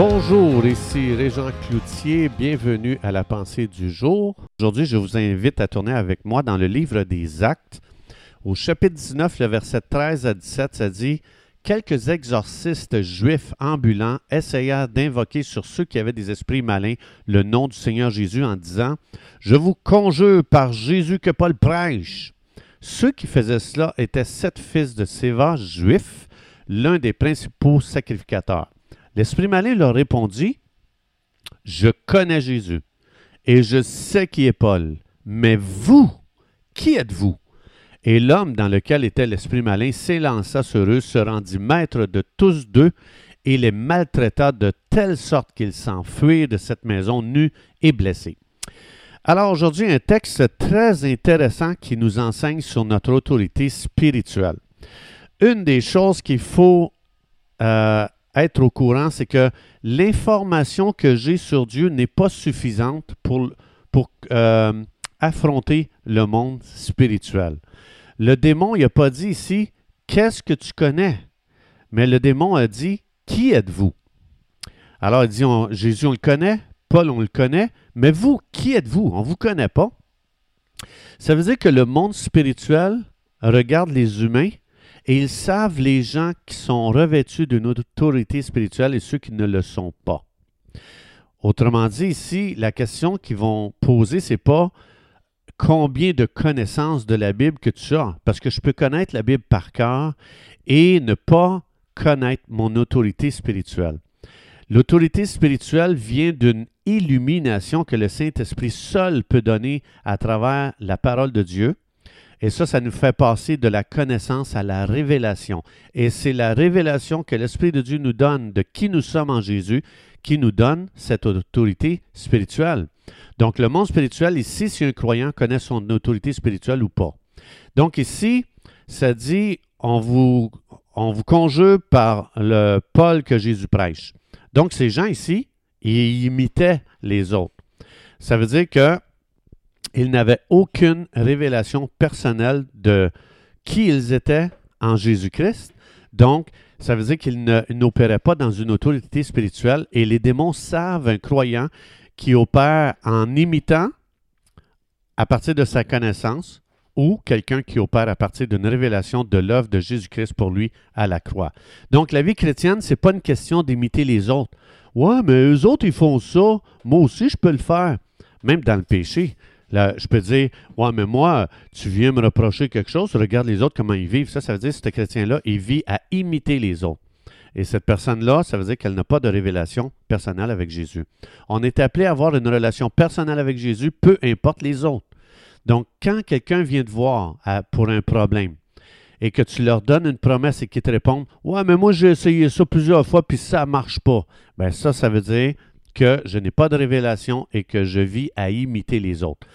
Bonjour, ici Régent Cloutier, bienvenue à la pensée du jour. Aujourd'hui, je vous invite à tourner avec moi dans le livre des Actes. Au chapitre 19, le verset 13 à 17, ça dit Quelques exorcistes juifs ambulants essayèrent d'invoquer sur ceux qui avaient des esprits malins le nom du Seigneur Jésus en disant Je vous conjure par Jésus que Paul prêche. Ceux qui faisaient cela étaient sept fils de Séva juifs, l'un des principaux sacrificateurs. L'esprit malin leur répondit, Je connais Jésus et je sais qui est Paul, mais vous, qui êtes-vous? Et l'homme dans lequel était l'esprit malin s'élança sur eux, se rendit maître de tous deux et les maltraita de telle sorte qu'ils s'enfuirent de cette maison nus et blessés. Alors aujourd'hui, un texte très intéressant qui nous enseigne sur notre autorité spirituelle. Une des choses qu'il faut euh, être au courant, c'est que l'information que j'ai sur Dieu n'est pas suffisante pour, euh, affronter le monde spirituel. Le démon, il n'a pas dit ici, qu'est-ce que tu connais? Mais le démon a dit, qui êtes-vous? Alors il dit, Jésus, on le connaît, Paul, on le connaît, mais vous, qui êtes-vous? On ne vous connaît pas. Ça veut dire que le monde spirituel regarde les humains et ils savent les gens qui sont revêtus d'une autorité spirituelle et ceux qui ne le sont pas. Autrement dit, ici, la question qu'ils vont poser, c'est pas combien de connaissances de la Bible que tu as, parce que je peux connaître la Bible par cœur et ne pas connaître mon autorité spirituelle. L'autorité spirituelle vient d'une illumination que le Saint-Esprit seul peut donner à travers la parole de Dieu et ça, ça nous fait passer de la connaissance à la révélation. Et c'est la révélation que l'Esprit de Dieu nous donne de qui nous sommes en Jésus qui nous donne cette autorité spirituelle. Donc, le monde spirituel, ici, si un croyant connaît son autorité spirituelle ou pas. Donc, ici, ça dit, on vous, on vous conjure par le Paul que Jésus prêche. Donc, ces gens ici, ils imitaient les autres. Ça veut dire que ils n'avaient aucune révélation personnelle de qui ils étaient en Jésus-Christ. Donc, ça veut dire qu'ils n'opéraient pas dans une autorité spirituelle et les démons savent un croyant qui opère en imitant à partir de sa connaissance ou quelqu'un qui opère à partir d'une révélation de l'œuvre de Jésus-Christ pour lui à la croix. Donc, la vie chrétienne, ce n'est pas une question d'imiter les autres. Ouais, mais eux autres, ils font ça. Moi aussi, je peux le faire. Même dans le péché. Je peux dire, ouais, mais moi, tu viens me reprocher quelque chose, regarde les autres comment ils vivent. Ça, ça veut dire que ce chrétien-là, il vit à imiter les autres. Et cette personne-là, ça veut dire qu'elle n'a pas de révélation personnelle avec Jésus. On est appelé à avoir une relation personnelle avec Jésus, peu importe les autres. Donc, quand quelqu'un vient te voir pour un problème et que tu leur donnes une promesse et qu'ils te répondent Ouais, mais moi, j'ai essayé ça plusieurs fois puis ça ne marche pas. Bien, ça, ça veut dire que je n'ai pas de révélation et que je vis à imiter les autres.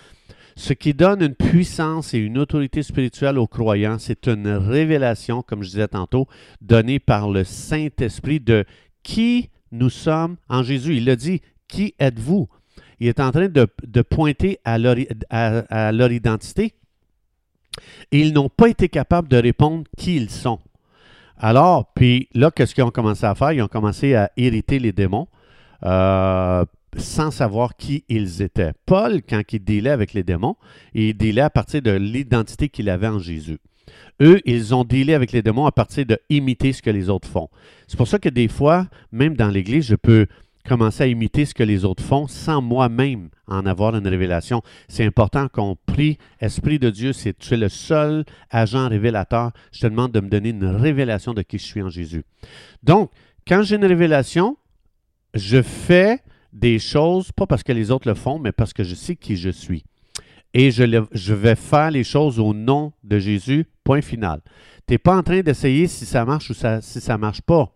Ce qui donne une puissance et une autorité spirituelle aux croyants, c'est une révélation, comme je disais tantôt, donnée par le Saint-Esprit de qui nous sommes en Jésus. Il a dit, qui êtes-vous? Il est en train de, pointer à leur, à leur identité. Et ils n'ont pas été capables de répondre qui ils sont. Alors, puis là, qu'est-ce qu'ils ont commencé à faire? Ils ont commencé à irriter les démons. Euh, sans savoir qui ils étaient. Paul, quand il dealait avec les démons, il dealait à partir de l'identité qu'il avait en Jésus. Eux, ils ont dealé avec les démons à partir de imiter ce que les autres font. C'est pour ça que des fois, même dans l'Église, je peux commencer à imiter ce que les autres font sans moi-même en avoir une révélation. C'est important qu'on prie, Esprit de Dieu, c'est tu es le seul agent révélateur. Je te demande de me donner une révélation de qui je suis en Jésus. Donc, quand j'ai une révélation, je fais des choses, pas parce que les autres le font, mais parce que je sais qui je suis. Et je, je vais faire les choses au nom de Jésus, point final. Tu n'es pas en train d'essayer si ça marche ou si ça ne marche pas.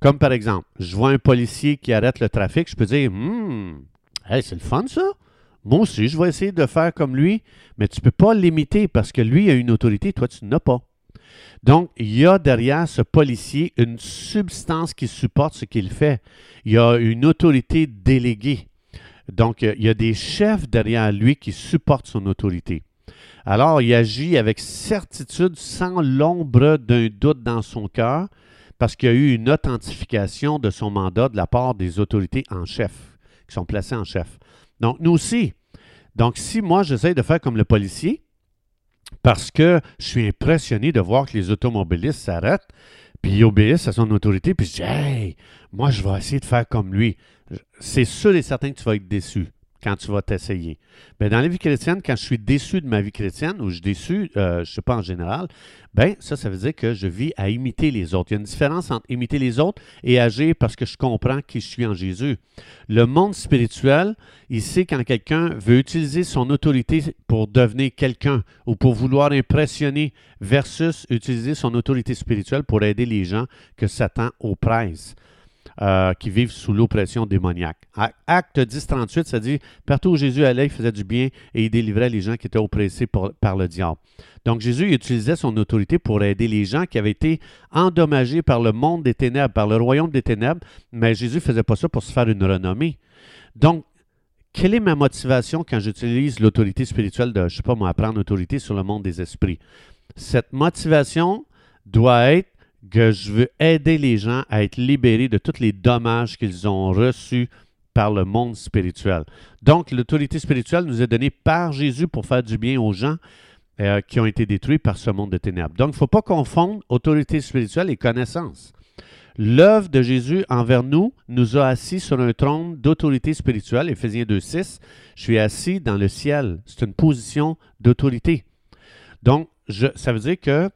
Comme par exemple, je vois un policier qui arrête le trafic, je peux dire Hum, c'est le fun ça. Moi aussi, je vais essayer de faire comme lui, mais tu ne peux pas l'imiter parce que lui a une autorité, toi, tu n'as pas. Donc, il y a derrière ce policier une substance qui supporte ce qu'il fait. Il y a une autorité déléguée. Donc, il y a des chefs derrière lui qui supportent son autorité. Alors, il agit avec certitude, sans l'ombre d'un doute dans son cœur, parce qu'il y a eu une authentification de son mandat de la part des autorités en chef, qui sont placées en chef. Donc, nous aussi. Donc, si moi, j'essaie de faire comme le policier, parce que je suis impressionné de voir que les automobilistes s'arrêtent, puis obéissent à son autorité, puis je dis, hey, moi, je vais essayer de faire comme lui. C'est sûr et certain que tu vas être déçu quand tu vas t'essayer. Dans la vie chrétienne, quand je suis déçu de ma vie chrétienne, ou je suis déçu, euh, je ne sais pas en général, ben ça, ça veut dire que je vis à imiter les autres. Il y a une différence entre imiter les autres et agir parce que je comprends qui je suis en Jésus. Le monde spirituel, il sait quand quelqu'un veut utiliser son autorité pour devenir quelqu'un ou pour vouloir impressionner versus utiliser son autorité spirituelle pour aider les gens que Satan oppresse. Euh, qui vivent sous l'oppression démoniaque. Acte 10, 38, ça dit Partout où Jésus allait, il faisait du bien et il délivrait les gens qui étaient oppressés par, le diable. Donc Jésus utilisait son autorité pour aider les gens qui avaient été endommagés par le monde des ténèbres, par le royaume des ténèbres, mais Jésus ne faisait pas ça pour se faire une renommée. Donc, quelle est ma motivation quand j'utilise l'autorité spirituelle de, je ne sais pas moi, prendre autorité sur le monde des esprits? Cette motivation doit être que je veux aider les gens à être libérés de tous les dommages qu'ils ont reçus par le monde spirituel. Donc, l'autorité spirituelle nous est donnée par Jésus pour faire du bien aux gens euh, qui ont été détruits par ce monde de ténèbres. Donc, il ne faut pas confondre autorité spirituelle et connaissance. L'œuvre de Jésus envers nous nous a assis sur un trône d'autorité spirituelle, Éphésiens 2.6. Je suis assis dans le ciel. C'est une position d'autorité. Donc, je, ça veut dire que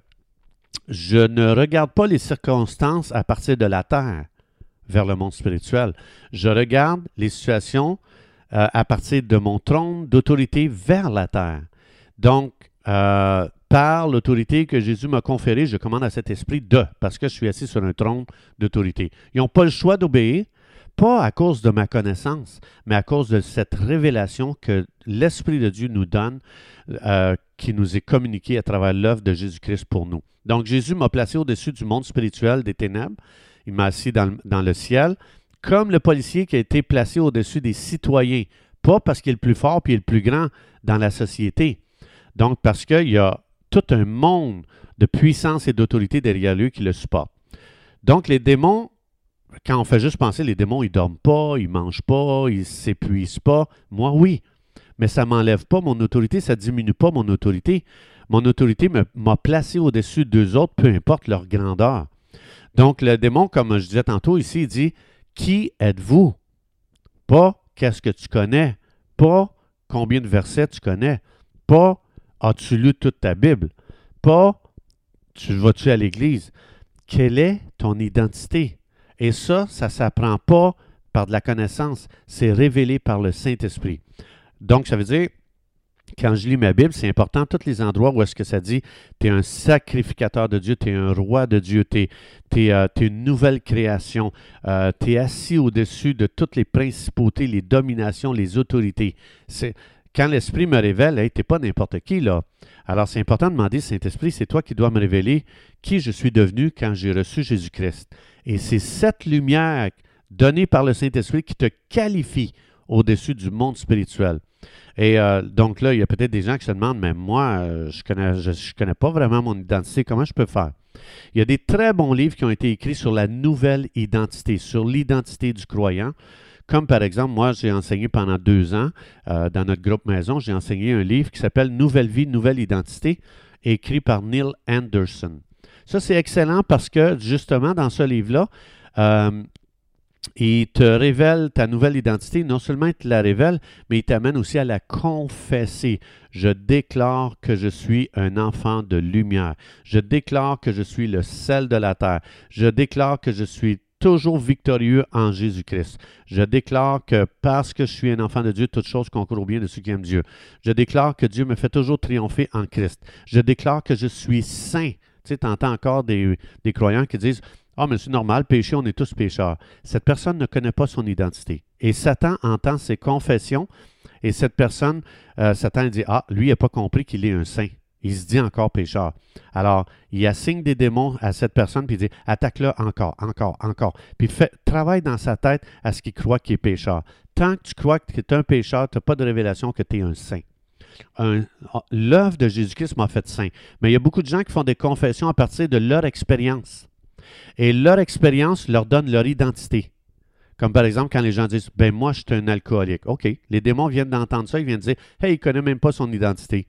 je ne regarde pas les circonstances à partir de la terre vers le monde spirituel. Je regarde les situations euh, à partir de mon trône d'autorité vers la terre. Donc, euh, par l'autorité que Jésus m'a conférée, je commande à cet esprit de, parce que je suis assis sur un trône d'autorité. Ils n'ont pas le choix d'obéir, pas à cause de ma connaissance, mais à cause de cette révélation que l'Esprit de Dieu nous donne, euh, qui nous est communiquée à travers l'œuvre de Jésus-Christ pour nous. Donc Jésus m'a placé au-dessus du monde spirituel des ténèbres. Il m'a assis dans, le ciel, comme le policier qui a été placé au-dessus des citoyens. Pas parce qu'il est le plus fort puis le plus grand dans la société. Donc parce qu'il y a tout un monde de puissance et d'autorité derrière lui qui le supporte. Donc les démons, quand on fait juste penser, les démons, ils dorment pas, ils mangent pas, ils s'épuisent pas. Moi, oui. Mais ça m'enlève pas mon autorité, ça diminue pas mon autorité mon autorité m'a placé au-dessus d'eux autres, peu importe leur grandeur. Donc, le démon, comme je disais tantôt ici, il dit Qui êtes-vous? Pas qu'est-ce que tu connais, pas combien de versets tu connais, pas as-tu lu toute ta Bible, pas tu vas-tu à l'église? Quelle est ton identité? Et ça, ça ne s'apprend pas par de la connaissance, c'est révélé par le Saint-Esprit. Donc, ça veut dire, quand je lis ma Bible, c'est important, tous les endroits où est-ce que ça dit, tu es un sacrificateur de Dieu, tu es un roi de Dieu, tu es, euh, une nouvelle création, euh, tu es assis au-dessus de toutes les principautés, les dominations, les autorités. Quand l'Esprit me révèle, tu n'es pas n'importe qui, là. Alors, c'est important de demander, Saint-Esprit, c'est toi qui dois me révéler qui je suis devenu quand j'ai reçu Jésus-Christ. Et c'est cette lumière donnée par le Saint-Esprit qui te qualifie au-dessus du monde spirituel. Et euh, donc là, il y a peut-être des gens qui se demandent, mais moi, euh, je ne connais, je, connais pas vraiment mon identité, comment je peux faire? Il y a des très bons livres qui ont été écrits sur la nouvelle identité, sur l'identité du croyant. Comme par exemple, moi, j'ai enseigné pendant deux ans euh, dans notre groupe maison, j'ai enseigné un livre qui s'appelle Nouvelle vie, nouvelle identité, écrit par Neil Anderson. Ça, c'est excellent parce que justement, dans ce livre-là, il te révèle ta nouvelle identité. Non seulement il te la révèle, mais il t'amène aussi à la confesser. Je déclare que je suis un enfant de lumière. Je déclare que je suis le sel de la terre. Je déclare que je suis toujours victorieux en Jésus-Christ. Je déclare que parce que je suis un enfant de Dieu, toute chose concourt au bien de ceux qui aiment Dieu. Je déclare que Dieu me fait toujours triompher en Christ. Je déclare que je suis saint. Tu sais, entends encore des, croyants qui disent ah, mais c'est normal, péché, on est tous pécheurs. Cette personne ne connaît pas son identité. Et Satan entend ses confessions et cette personne, euh, Satan dit Ah, lui, n'a pas compris qu'il est un saint. Il se dit encore pécheur. Alors, il assigne des démons à cette personne, puis il dit Attaque-le encore, encore, encore. Puis travaille dans sa tête à ce qu'il croit qu'il est pécheur. Tant que tu crois que tu es un pécheur, tu n'as pas de révélation que tu es un saint. L'œuvre de Jésus-Christ m'a fait saint. Mais il y a beaucoup de gens qui font des confessions à partir de leur expérience. Et leur expérience leur donne leur identité. Comme par exemple quand les gens disent Ben moi, je suis un alcoolique. OK, les démons viennent d'entendre ça, ils viennent dire Hey, il ne connaît même pas son identité.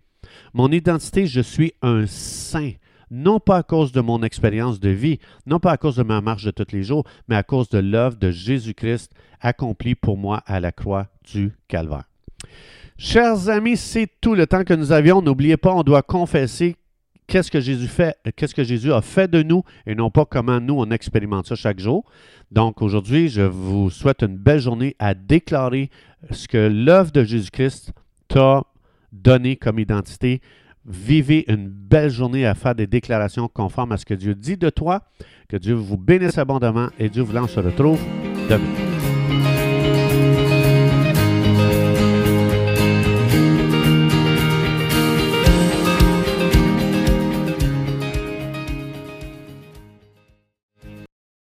Mon identité, je suis un saint. Non pas à cause de mon expérience de vie, non pas à cause de ma marche de tous les jours, mais à cause de l'œuvre de Jésus-Christ accomplie pour moi à la croix du Calvaire. Chers amis, c'est tout le temps que nous avions. N'oubliez pas, on doit confesser qu'est-ce que Jésus fait, qu'est-ce que Jésus a fait de nous et non pas comment nous on expérimente ça chaque jour. Donc aujourd'hui, je vous souhaite une belle journée à déclarer ce que l'œuvre de Jésus-Christ t'a donné comme identité. Vivez une belle journée à faire des déclarations conformes à ce que Dieu dit de toi. Que Dieu vous bénisse abondamment et Dieu vous en se retrouve demain.